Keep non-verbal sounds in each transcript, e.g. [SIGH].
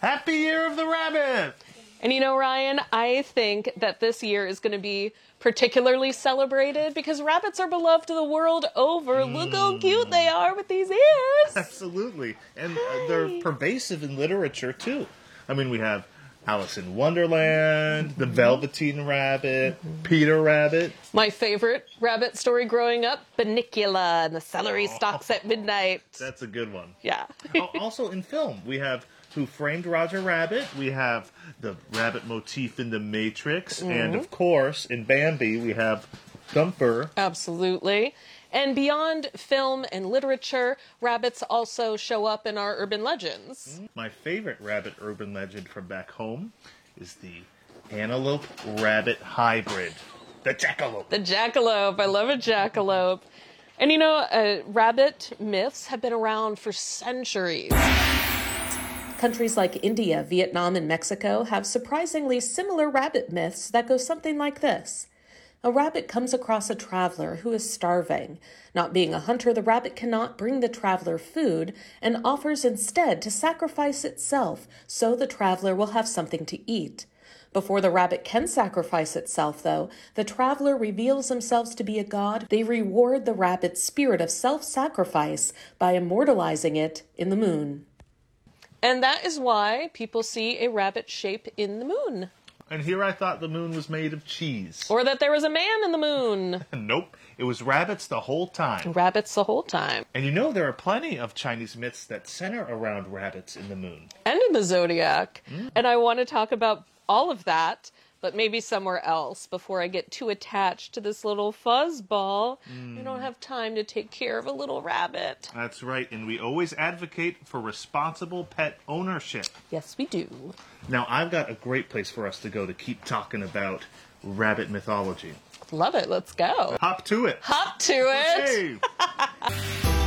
Happy Year of the Rabbit! And you know, Ryan, I think that this year is going to be particularly celebrated because rabbits are beloved the world over. Look how cute they are with these ears. Absolutely. And uh, they're pervasive in literature, too. I mean, we have Alice in Wonderland, The Velveteen Rabbit, Peter Rabbit. My favorite rabbit story growing up Bunnicula and the celery stalks at midnight. That's a good one. Yeah. Also in film, we have Who Framed Roger Rabbit, we have the rabbit motif in The Matrix, and of course, in Bambi, we have Thumper. Absolutely. And beyond film and literature, rabbits also show up in our urban legends. My favorite rabbit urban legend from back home is the antelope rabbit hybrid, the jackalope. The jackalope. I love a jackalope. And you know, uh, rabbit myths have been around for centuries. Countries like India, Vietnam, and Mexico have surprisingly similar rabbit myths that go something like this. A rabbit comes across a traveler who is starving. Not being a hunter, the rabbit cannot bring the traveler food and offers instead to sacrifice itself so the traveler will have something to eat. Before the rabbit can sacrifice itself, though, the traveler reveals themselves to be a god. They reward the rabbit's spirit of self sacrifice by immortalizing it in the moon. And that is why people see a rabbit shape in the moon. And here I thought the moon was made of cheese. Or that there was a man in the moon. [LAUGHS] nope, it was rabbits the whole time. Rabbits the whole time. And you know, there are plenty of Chinese myths that center around rabbits in the moon. And in the zodiac. Hmm. And I want to talk about all of that, but maybe somewhere else before I get too attached to this little fuzzball. I don't hmm. have time to take care of a little rabbit. That's right, and we always advocate for responsible pet ownership. Yes, we do. Now, I've got a great place for us to go to keep talking about rabbit mythology. Love it. Let's go. Hop to it. Hop to it. Hey! [LAUGHS]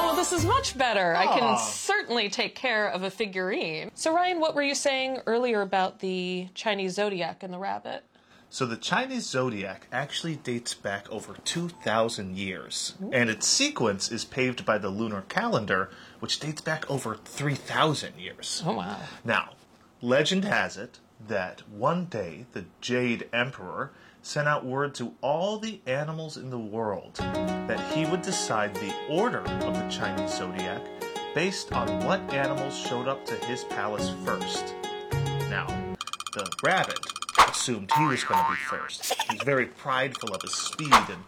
Oh, this is much better. I can. Certainly take care of a figurine. So, Ryan, what were you saying earlier about the Chinese zodiac and the rabbit? So the Chinese zodiac actually dates back over 2,000 years, and its sequence is paved by the lunar calendar, which dates back over 3,000 years. Oh, wow. Now, legend has it that one day the Jade Emperor sent out word to all the animals in the world that he would decide the order of the Chinese zodiac based on what animals showed up to his palace first. Now, the rabbit assumed he was going to be first. He was very prideful of his speed and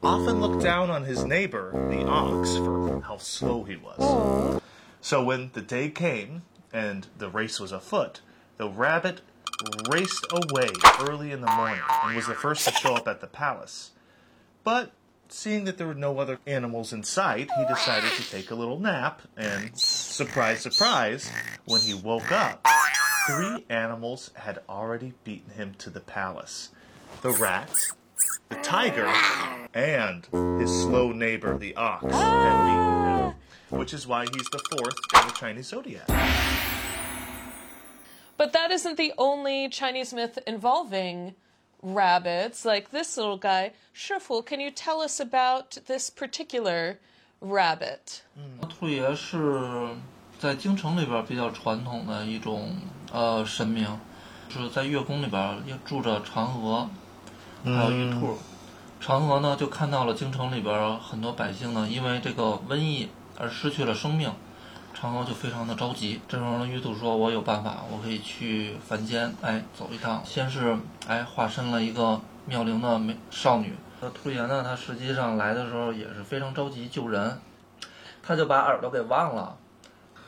often looked down on his neighbor, the ox, for how slow he was. So when the day came and the race was afoot, the rabbit raced away early in the morning and was the first to show up at the palace. But seeing that there were no other animals in sight, he decided to take a little nap, and surprise, surprise, when he woke up, three animals had already beaten him to the palace the rat, the tiger, and his slow neighbor, the ox, which is why he's the fourth in the Chinese zodiac. But that isn't the only Chinese myth involving rabbits. Like this little guy, Shifu, can you tell us about this particular rabbit? 兔爷是在京城里边比较传统的一种呃神明，是在月宫里边也住着嫦娥，还有玉兔。嫦娥呢就看到了京城里边很多百姓呢因为这个瘟疫而失去了生命， 嫦娥就非常的着急。这时候呢，玉兔说：“我有办法，我可以去凡间，哎，走一趟。”先是哎化身了一个妙龄的美少女。那兔爷呢，他实际上来的时候也是非常着急救人，他就把耳朵给忘了，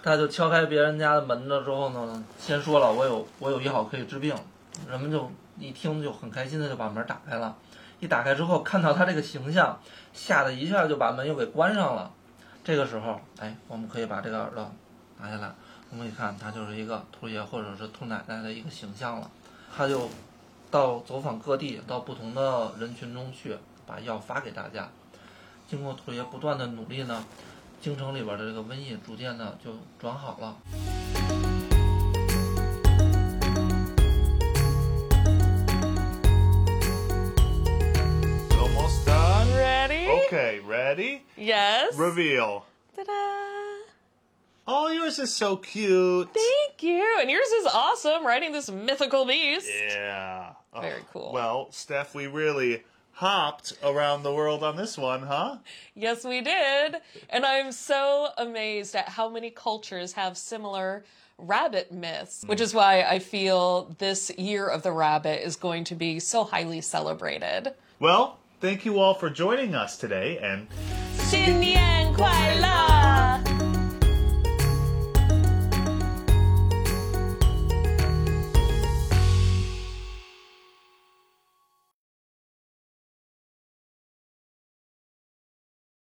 他就敲开别人家的门了之后呢，先说了我有我有一好可以治病，人们就一听就很开心的就把门打开了，一打开之后看到他这个形象，吓得一下就把门又给关上了。这个时候，哎，我们可以把这个耳朵拿下来，我们一看，它就是一个兔爷或者是兔奶奶的一个形象了。他就到走访各地，到不同的人群中去，把药发给大家。经过兔爷不断的努力呢，京城里边的这个瘟疫逐渐的就转好了。Ready? Okay, ready? Ready? Yes. Reveal. Ta-da! Oh, yours is so cute. Thank you. And yours is awesome, riding this mythical beast. Yeah. Oh, Very cool. Well, Steph, we really hopped around the world on this one, huh? Yes, we did. And I'm so amazed at how many cultures have similar rabbit myths, hmm. which is why I feel this year of the rabbit is going to be so highly celebrated. Well, thank you all for joining us today, and 新年快乐！